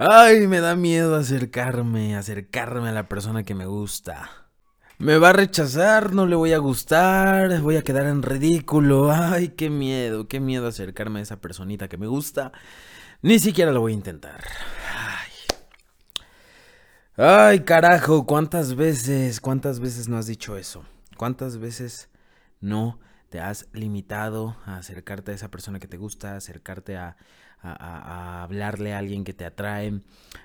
Ay, me da miedo acercarme, acercarme a la persona que me gusta. Me va a rechazar, no le voy a gustar, voy a quedar en ridículo. Ay, qué miedo, qué miedo acercarme a esa personita que me gusta. Ni siquiera lo voy a intentar. Ay. Ay, carajo, ¿cuántas veces, cuántas veces no has dicho eso? ¿Cuántas veces no te has limitado a acercarte a esa persona que te gusta, acercarte a, a, hablarle a alguien que te atrae,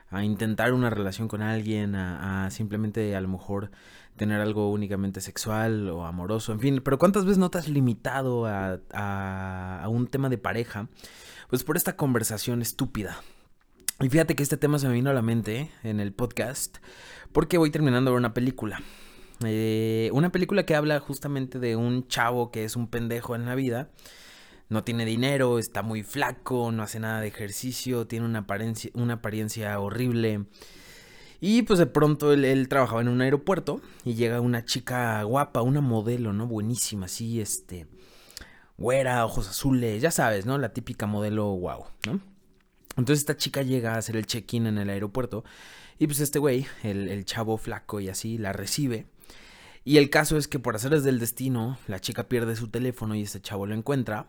a intentar una relación con alguien, a, simplemente a lo mejor tener algo únicamente sexual o amoroso, en fin, pero ¿cuántas veces no te has limitado a, un tema de pareja? Pues por esta conversación estúpida. Y fíjate que este tema se me vino a la mente en el podcast porque voy terminando de ver una película. Eh, una película que habla justamente de un chavo que es un pendejo en la vida no tiene dinero, está muy flaco, no hace nada de ejercicio, tiene una apariencia, una apariencia horrible. Y pues de pronto él, trabajaba en un aeropuerto y llega una chica guapa, una modelo, ¿no? Buenísima, así, este, güera, ojos azules, ya sabes, ¿no? La típica modelo wow, ¿no? Entonces esta chica llega a hacer el check-in en el aeropuerto y pues este güey, el, chavo flaco y así, la recibe. Y el caso es que por hacerles del destino, la chica pierde su teléfono y este chavo lo encuentra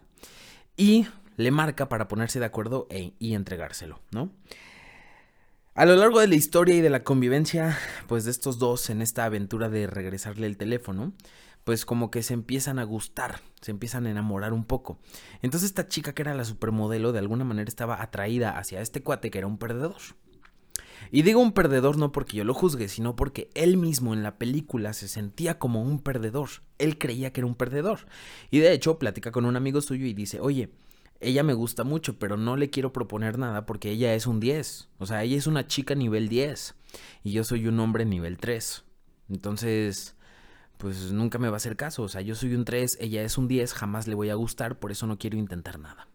y le marca para ponerse de acuerdo e, y entregárselo, ¿no? A lo largo de la historia y de la convivencia, pues de estos dos en esta aventura de regresarle el teléfono, pues como que se empiezan a gustar, se empiezan a enamorar un poco. Entonces esta chica que era la supermodelo de alguna manera estaba atraída hacia este cuate que era un perdedor. Y digo un perdedor no porque yo lo juzgue, sino porque él mismo en la película se sentía como un perdedor. Él creía que era un perdedor. Y de hecho platica con un amigo suyo y dice, oye, ella me gusta mucho, pero no le quiero proponer nada porque ella es un 10. O sea, ella es una chica nivel 10 y yo soy un hombre nivel 3. Entonces, pues nunca me va a hacer caso. O sea, yo soy un 3, ella es un 10, jamás le voy a gustar, por eso no quiero intentar nada.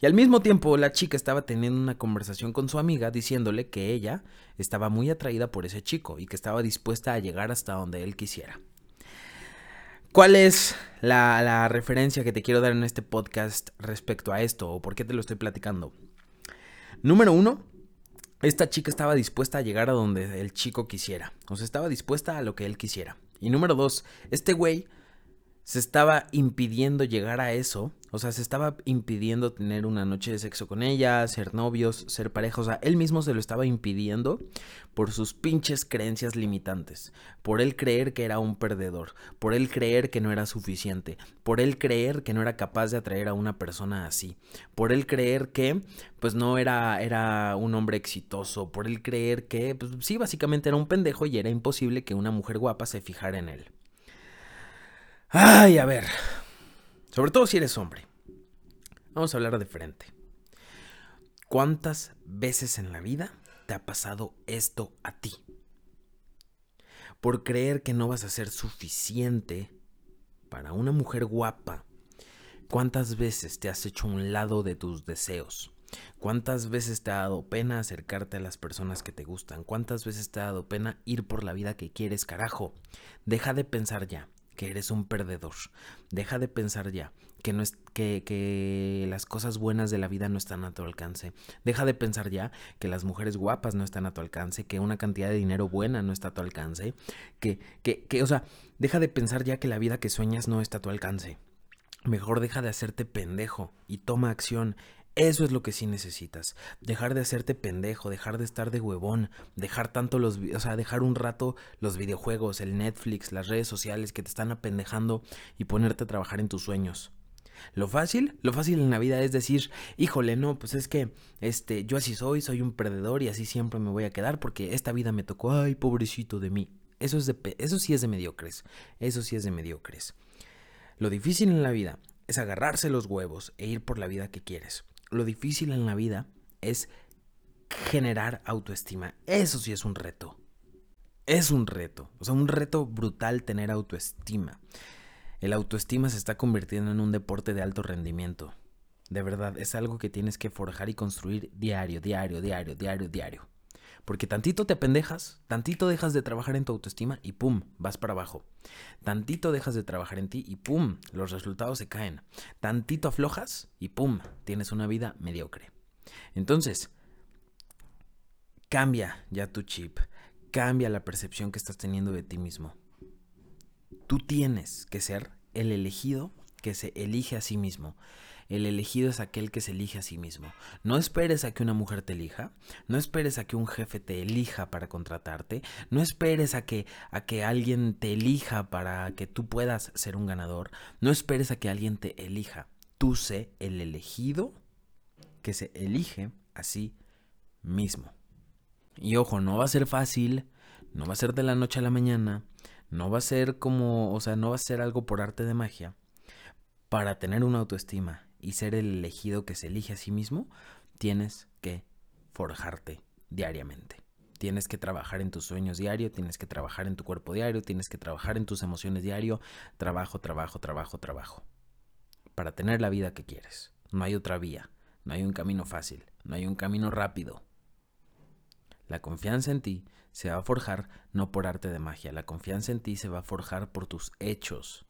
Y al mismo tiempo la chica estaba teniendo una conversación con su amiga diciéndole que ella estaba muy atraída por ese chico y que estaba dispuesta a llegar hasta donde él quisiera. ¿Cuál es la, referencia que te quiero dar en este podcast respecto a esto o por qué te lo estoy platicando? Número uno, esta chica estaba dispuesta a llegar a donde el chico quisiera. O sea, estaba dispuesta a lo que él quisiera. Y número dos, este güey se estaba impidiendo llegar a eso o sea, se estaba impidiendo tener una noche de sexo con ella, ser novios, ser pareja. O sea, él mismo se lo estaba impidiendo por sus pinches creencias limitantes. Por él creer que era un perdedor. Por él creer que no era suficiente. Por él creer que no era capaz de atraer a una persona así. Por él creer que, pues no era, era un hombre exitoso. Por él creer que, pues sí, básicamente era un pendejo y era imposible que una mujer guapa se fijara en él. Ay, a ver. Sobre todo si eres hombre. Vamos a hablar de frente. ¿Cuántas veces en la vida te ha pasado esto a ti? Por creer que no vas a ser suficiente para una mujer guapa. ¿Cuántas veces te has hecho un lado de tus deseos? ¿Cuántas veces te ha dado pena acercarte a las personas que te gustan? ¿Cuántas veces te ha dado pena ir por la vida que quieres, carajo? Deja de pensar ya que eres un perdedor. Deja de pensar ya que, no es, que, que, las cosas buenas de la vida no están a tu alcance. Deja de pensar ya que las mujeres guapas no están a tu alcance, que una cantidad de dinero buena no está a tu alcance, que, que, que, o sea, deja de pensar ya que la vida que sueñas no está a tu alcance. Mejor deja de hacerte pendejo y toma acción. Eso es lo que sí necesitas. Dejar de hacerte pendejo, dejar de estar de huevón, dejar tanto los, o sea, dejar un rato los videojuegos, el Netflix, las redes sociales que te están apendejando y ponerte a trabajar en tus sueños. Lo fácil, lo fácil en la vida es decir, híjole, no, pues es que este, yo así soy, soy un perdedor y así siempre me voy a quedar porque esta vida me tocó, ay, pobrecito de mí. Eso es de eso sí es de mediocres. Eso sí es de mediocres. Lo difícil en la vida es agarrarse los huevos e ir por la vida que quieres lo difícil en la vida es generar autoestima. Eso sí es un reto. Es un reto. O sea, un reto brutal tener autoestima. El autoestima se está convirtiendo en un deporte de alto rendimiento. De verdad, es algo que tienes que forjar y construir diario, diario, diario, diario, diario. Porque tantito te apendejas, tantito dejas de trabajar en tu autoestima y pum, vas para abajo. Tantito dejas de trabajar en ti y pum, los resultados se caen. Tantito aflojas y pum, tienes una vida mediocre. Entonces, Cambia ya tu chip, cambia la percepción que estás teniendo de ti mismo. Tú tienes que ser el elegido que se elige a sí mismo. El elegido es aquel que se elige a sí mismo. No esperes a que una mujer te elija, no esperes a que un jefe te elija para contratarte, no esperes a que, a que alguien te elija para que tú puedas ser un ganador, no esperes a que alguien te elija. Tú sé el elegido que se elige a sí mismo. Y ojo, no va a ser fácil, no va a ser de la noche a la mañana, no va a ser como, o sea, no va a ser algo por arte de magia. Para tener una autoestima y ser el elegido que se elige a sí mismo, tienes que forjarte diariamente. Tienes que trabajar en tus sueños diario, tienes que trabajar en tu cuerpo diario, tienes que trabajar en tus emociones diario. Trabajo, trabajo, trabajo, trabajo. Para tener la vida que quieres. No hay otra vía, no hay un camino fácil, no hay un camino rápido. La confianza en ti se va a forjar no por arte de magia, la confianza en ti se va a forjar por tus hechos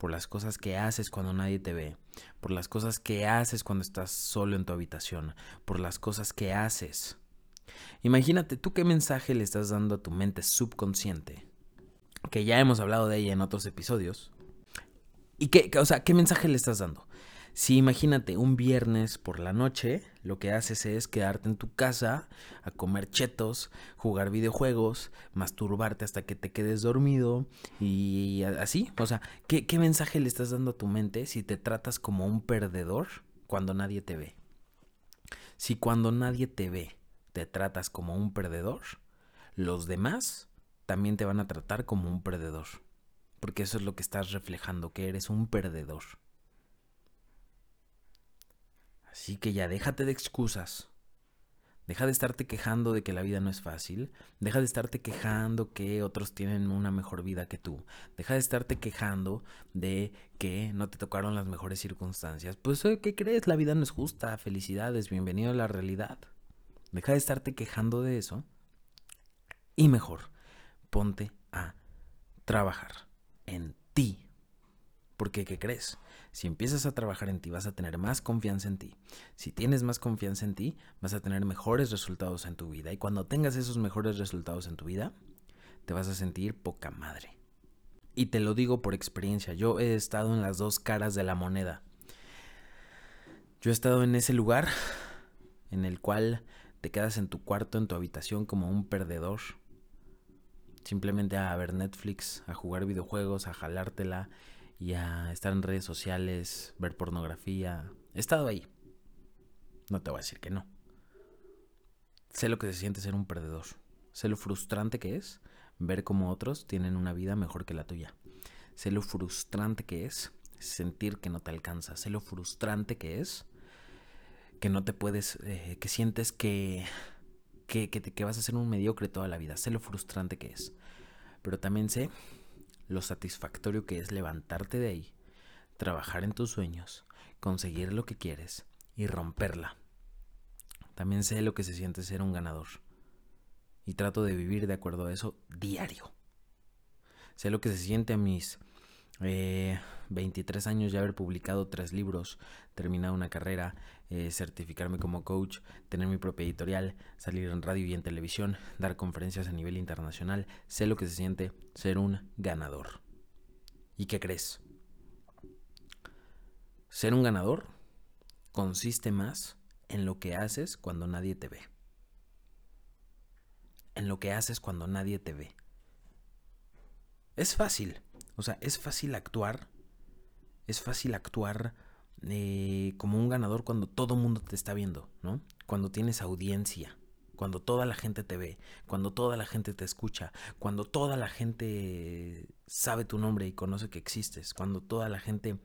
por las cosas que haces cuando nadie te ve, por las cosas que haces cuando estás solo en tu habitación, por las cosas que haces. Imagínate tú qué mensaje le estás dando a tu mente subconsciente, que ya hemos hablado de ella en otros episodios. ¿Y qué, o sea, qué mensaje le estás dando? Si imagínate un viernes por la noche, lo que haces es quedarte en tu casa a comer chetos, jugar videojuegos, masturbarte hasta que te quedes dormido y así. O sea, ¿qué, qué mensaje le estás dando a tu mente si te tratas como un perdedor cuando nadie te ve? Si cuando nadie te ve te tratas como un perdedor, los demás también te van a tratar como un perdedor. Porque eso es lo que estás reflejando, que eres un perdedor. Así que ya déjate de excusas. Deja de estarte quejando de que la vida no es fácil. Deja de estarte quejando que otros tienen una mejor vida que tú. Deja de estarte quejando de que no te tocaron las mejores circunstancias. Pues, ¿qué crees? La vida no es justa. Felicidades, bienvenido a la realidad. Deja de estarte quejando de eso. Y mejor, ponte a trabajar en ti. Porque, ¿qué crees? Si empiezas a trabajar en ti, vas a tener más confianza en ti. Si tienes más confianza en ti, vas a tener mejores resultados en tu vida. Y cuando tengas esos mejores resultados en tu vida, te vas a sentir poca madre. Y te lo digo por experiencia, yo he estado en las dos caras de la moneda. Yo he estado en ese lugar en el cual te quedas en tu cuarto, en tu habitación como un perdedor. Simplemente a ver Netflix, a jugar videojuegos, a jalártela y a estar en redes sociales, ver pornografía. He estado ahí. No te voy a decir que no. Sé lo que se siente ser un perdedor. Sé lo frustrante que es ver cómo otros tienen una vida mejor que la tuya. Sé lo frustrante que es sentir que no te alcanza. Sé lo frustrante que es que no te puedes, eh, que sientes que, que, que, que vas a ser un mediocre toda la vida. Sé lo frustrante que es. Pero también sé lo satisfactorio que es levantarte de ahí, trabajar en tus sueños, conseguir lo que quieres y romperla. También sé lo que se siente ser un ganador y trato de vivir de acuerdo a eso diario. Sé lo que se siente a mis 23 eh, años ya haber publicado tres libros, terminado una carrera, eh, certificarme como coach, tener mi propia editorial, salir en radio y en televisión, dar conferencias a nivel internacional. Sé lo que se siente ser un ganador. ¿Y qué crees? Ser un ganador consiste más en lo que haces cuando nadie te ve. En lo que haces cuando nadie te ve. Es fácil o sea, es fácil actuar, es fácil actuar eh, como un ganador cuando todo mundo te está viendo, ¿no? Cuando tienes audiencia, cuando toda la gente te ve, cuando toda la gente te escucha, cuando toda la gente sabe tu nombre y conoce que existes, cuando toda la gente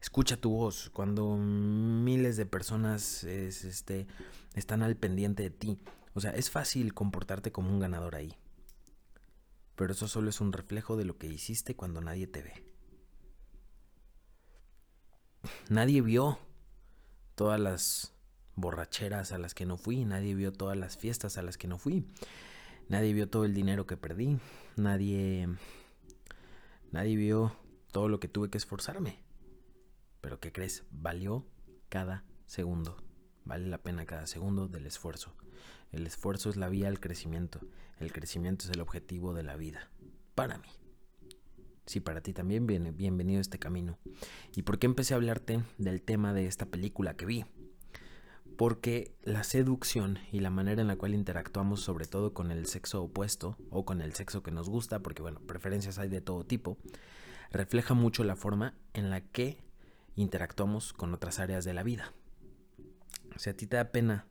escucha tu voz, cuando miles de personas este, están al pendiente de ti. O sea, es fácil comportarte como un ganador ahí pero eso solo es un reflejo de lo que hiciste cuando nadie te ve. Nadie vio todas las borracheras a las que no fui, nadie vio todas las fiestas a las que no fui, nadie vio todo el dinero que perdí, nadie nadie vio todo lo que tuve que esforzarme. Pero ¿qué crees? Valió cada segundo. Vale la pena cada segundo del esfuerzo. El esfuerzo es la vía al crecimiento. El crecimiento es el objetivo de la vida. Para mí. Si para ti también, viene bienvenido a este camino. ¿Y por qué empecé a hablarte del tema de esta película que vi? Porque la seducción y la manera en la cual interactuamos sobre todo con el sexo opuesto o con el sexo que nos gusta, porque bueno, preferencias hay de todo tipo, refleja mucho la forma en la que interactuamos con otras áreas de la vida. Si a ti te da pena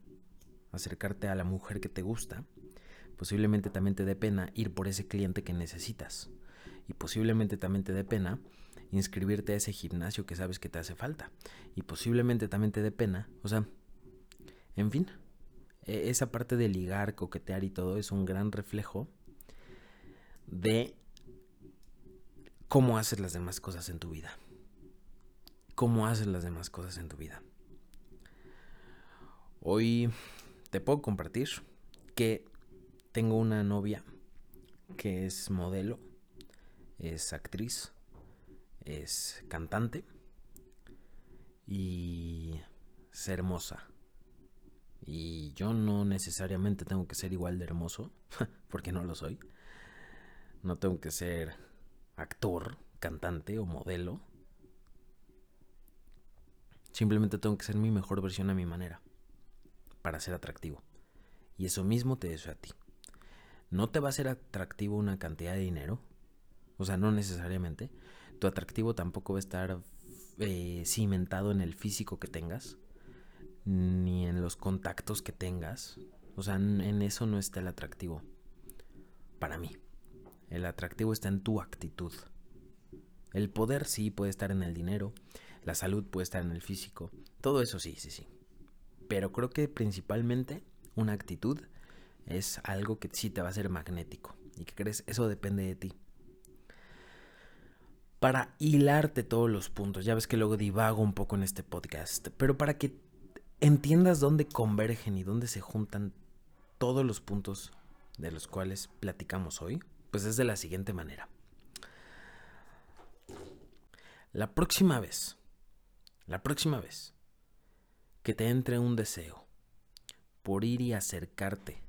acercarte a la mujer que te gusta, posiblemente también te dé pena ir por ese cliente que necesitas. Y posiblemente también te dé pena inscribirte a ese gimnasio que sabes que te hace falta. Y posiblemente también te dé pena. O sea, en fin, e, esa parte de ligar, coquetear y todo es un gran reflejo de cómo haces las demás cosas en tu vida. Cómo haces las demás cosas en tu vida. Hoy te puedo compartir que tengo una novia que es modelo es actriz, es cantante y es hermosa. Y yo no necesariamente tengo que ser igual de hermoso, porque no lo soy. No tengo que ser actor, cantante o modelo. Simplemente tengo que ser mi mejor versión a mi manera, para ser atractivo. Y eso mismo te deseo a ti. No te va a ser atractivo una cantidad de dinero, o sea, no necesariamente. Tu atractivo tampoco va a estar eh, cimentado en el físico que tengas, ni en los contactos que tengas. O sea, en eso no está el atractivo. Para mí. El atractivo está en tu actitud. El poder sí puede estar en el dinero, la salud puede estar en el físico, todo eso sí, sí, sí. Pero creo que principalmente una actitud es algo que sí te va a ser magnético. ¿Y que crees? Eso depende de ti para hilarte todos los puntos. Ya ves que luego divago un poco en este podcast, pero para que entiendas dónde convergen y dónde se juntan todos los puntos de los cuales platicamos hoy, pues es de la siguiente manera. La próxima vez, la próxima vez que te entre un deseo por ir y acercarte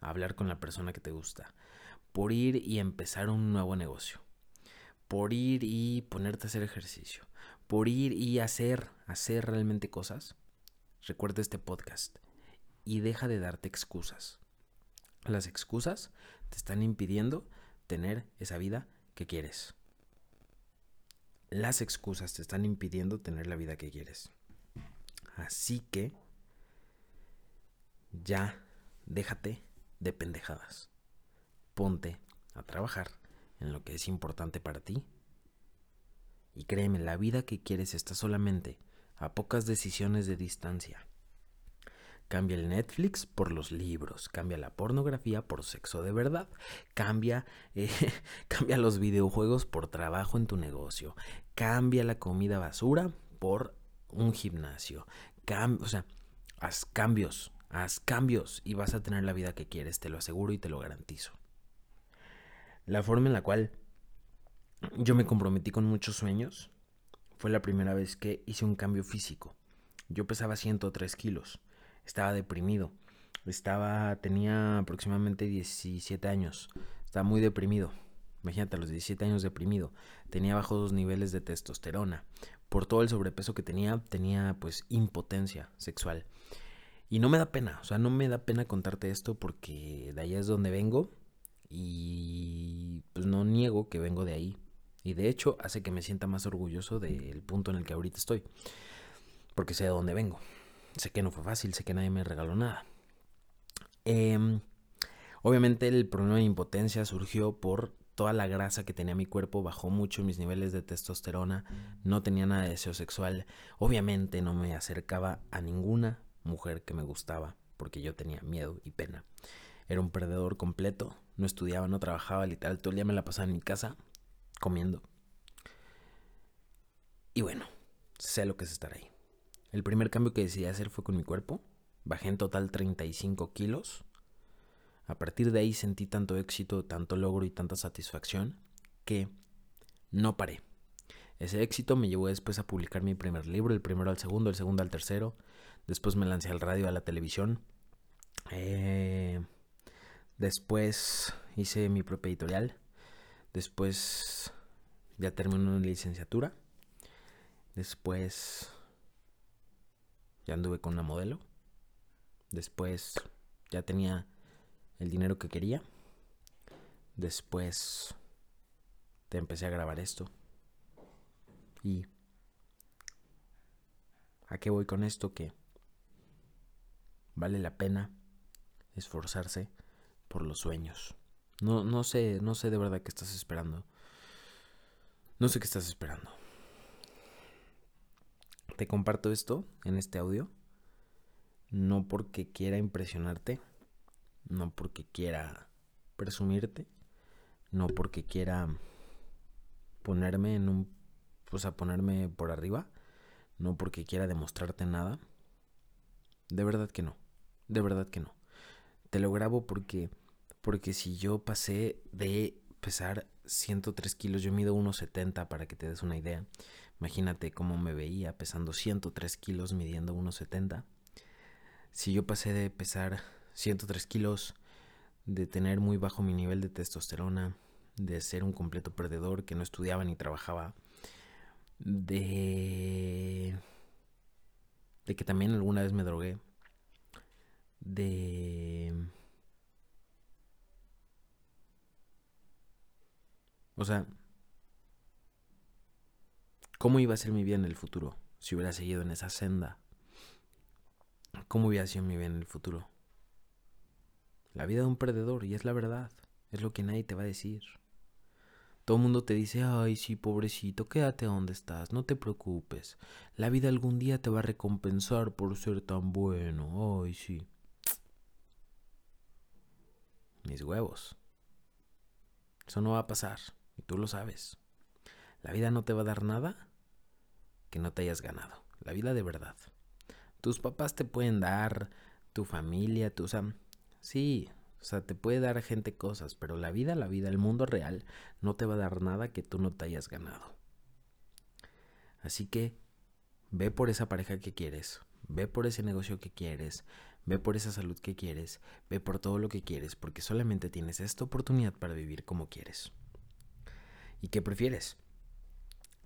a hablar con la persona que te gusta, por ir y empezar un nuevo negocio, por ir y ponerte a hacer ejercicio, por ir y hacer, hacer realmente cosas, recuerda este podcast y deja de darte excusas. Las excusas te están impidiendo tener esa vida que quieres. Las excusas te están impidiendo tener la vida que quieres. Así que ya déjate de pendejadas. Ponte a trabajar en lo que es importante para ti. Y créeme, la vida que quieres está solamente a pocas decisiones de distancia. Cambia el Netflix por los libros, cambia la pornografía por sexo de verdad, cambia, eh, cambia los videojuegos por trabajo en tu negocio, cambia la comida basura por un gimnasio, o sea, haz cambios, haz cambios y vas a tener la vida que quieres, te lo aseguro y te lo garantizo la forma en la cual yo me comprometí con muchos sueños fue la primera vez que hice un cambio físico. Yo pesaba 103 kilos, estaba deprimido, estaba, tenía aproximadamente 17 años, estaba muy deprimido. Imagínate, a los 17 años deprimido, tenía bajos niveles de testosterona. Por todo el sobrepeso que tenía, tenía pues impotencia sexual. Y no me da pena, o sea, no me da pena contarte esto porque de allá es donde vengo y pues no niego que vengo de ahí. Y de hecho hace que me sienta más orgulloso del punto en el que ahorita estoy. Porque sé de dónde vengo. Sé que no fue fácil, sé que nadie me regaló nada. Em, obviamente el problema de impotencia surgió por toda la grasa que tenía mi cuerpo, bajó mucho mis niveles de testosterona, no tenía nada de deseo sexual. Obviamente no me acercaba a ninguna mujer que me gustaba porque yo tenía miedo y pena. Era un perdedor completo, no estudiaba, no trabajaba, literal, todo el día me la pasaba en mi casa comiendo. Y bueno, sé lo que es estar ahí. El primer cambio que decidí hacer fue con mi cuerpo. Bajé en total 35 kilos. A partir de ahí sentí tanto éxito, tanto logro y tanta satisfacción que no paré. Ese éxito me llevó después a publicar mi primer libro, el primero al segundo, el segundo al tercero. Después me lancé al radio, a la televisión. Eh, Después hice mi propia editorial. Después ya terminé una licenciatura. Después ya anduve con una modelo. Después ya tenía el dinero que quería. Después te empecé a grabar esto. Y ¿a qué voy con esto? Que vale la pena esforzarse por los sueños. No, no sé, no sé de verdad qué estás esperando. No sé qué estás esperando. Te comparto esto en este audio. No porque quiera impresionarte. No porque quiera presumirte. No porque quiera ponerme en un... Pues a ponerme por arriba. No porque quiera demostrarte nada. De verdad que no. De verdad que no. Te lo grabo porque... Porque si yo pasé de pesar 103 kilos, yo mido 1,70 para que te des una idea. Imagínate cómo me veía pesando 103 kilos, midiendo 1,70. Si yo pasé de pesar 103 kilos, de tener muy bajo mi nivel de testosterona, de ser un completo perdedor que no estudiaba ni trabajaba, de, de que también alguna vez me drogué, de... O sea, ¿cómo iba a ser mi vida en el futuro si hubiera seguido en esa senda? ¿Cómo hubiera sido mi vida en el futuro? La vida de un perdedor, y es la verdad, es lo que nadie te va a decir. Todo el mundo te dice, ay, sí, pobrecito, quédate donde estás, no te preocupes. La vida algún día te va a recompensar por ser tan bueno, ay, sí. Mis huevos. Eso no va a pasar, y tú lo sabes. La vida no te va a dar nada que no te hayas ganado. La vida de verdad. Tus papás te pueden dar, tu familia, tu... O sí, o sea, te puede dar gente cosas, pero la vida, la vida, el mundo real, no te va a dar nada que tú no te hayas ganado. Así que ve por esa pareja que quieres, ve por ese negocio que quieres, ve por esa salud que quieres, ve por todo lo que quieres, porque solamente tienes esta oportunidad para vivir como quieres. ¿Y qué prefieres?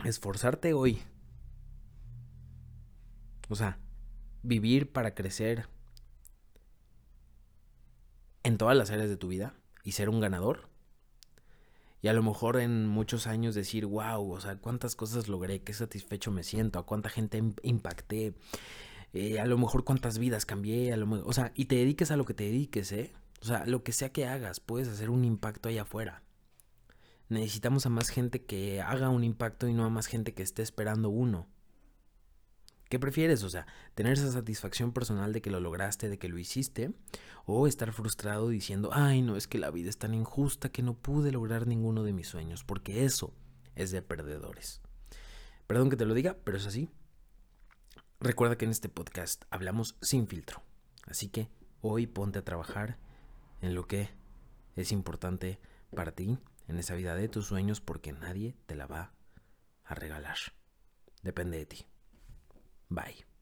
Esforzarte hoy. O sea, vivir para crecer en todas las áreas de tu vida y ser un ganador. Y a lo mejor en muchos años decir, wow, o sea, cuántas cosas logré, qué satisfecho me siento, a cuánta gente impacté, eh, a lo mejor cuántas vidas cambié, a lo o sea, y te dediques a lo que te dediques, ¿eh? O sea, lo que sea que hagas, puedes hacer un impacto allá afuera. Necesitamos a más gente que haga un impacto y no a más gente que esté esperando uno. ¿Qué prefieres? O sea, tener esa satisfacción personal de que lo lograste, de que lo hiciste, o estar frustrado diciendo, ay, no, es que la vida es tan injusta que no pude lograr ninguno de mis sueños, porque eso es de perdedores. Perdón que te lo diga, pero es así. Recuerda que en este podcast hablamos sin filtro, así que hoy ponte a trabajar en lo que es importante para ti, en esa vida de tus sueños, porque nadie te la va a regalar. Depende de ti. Bye.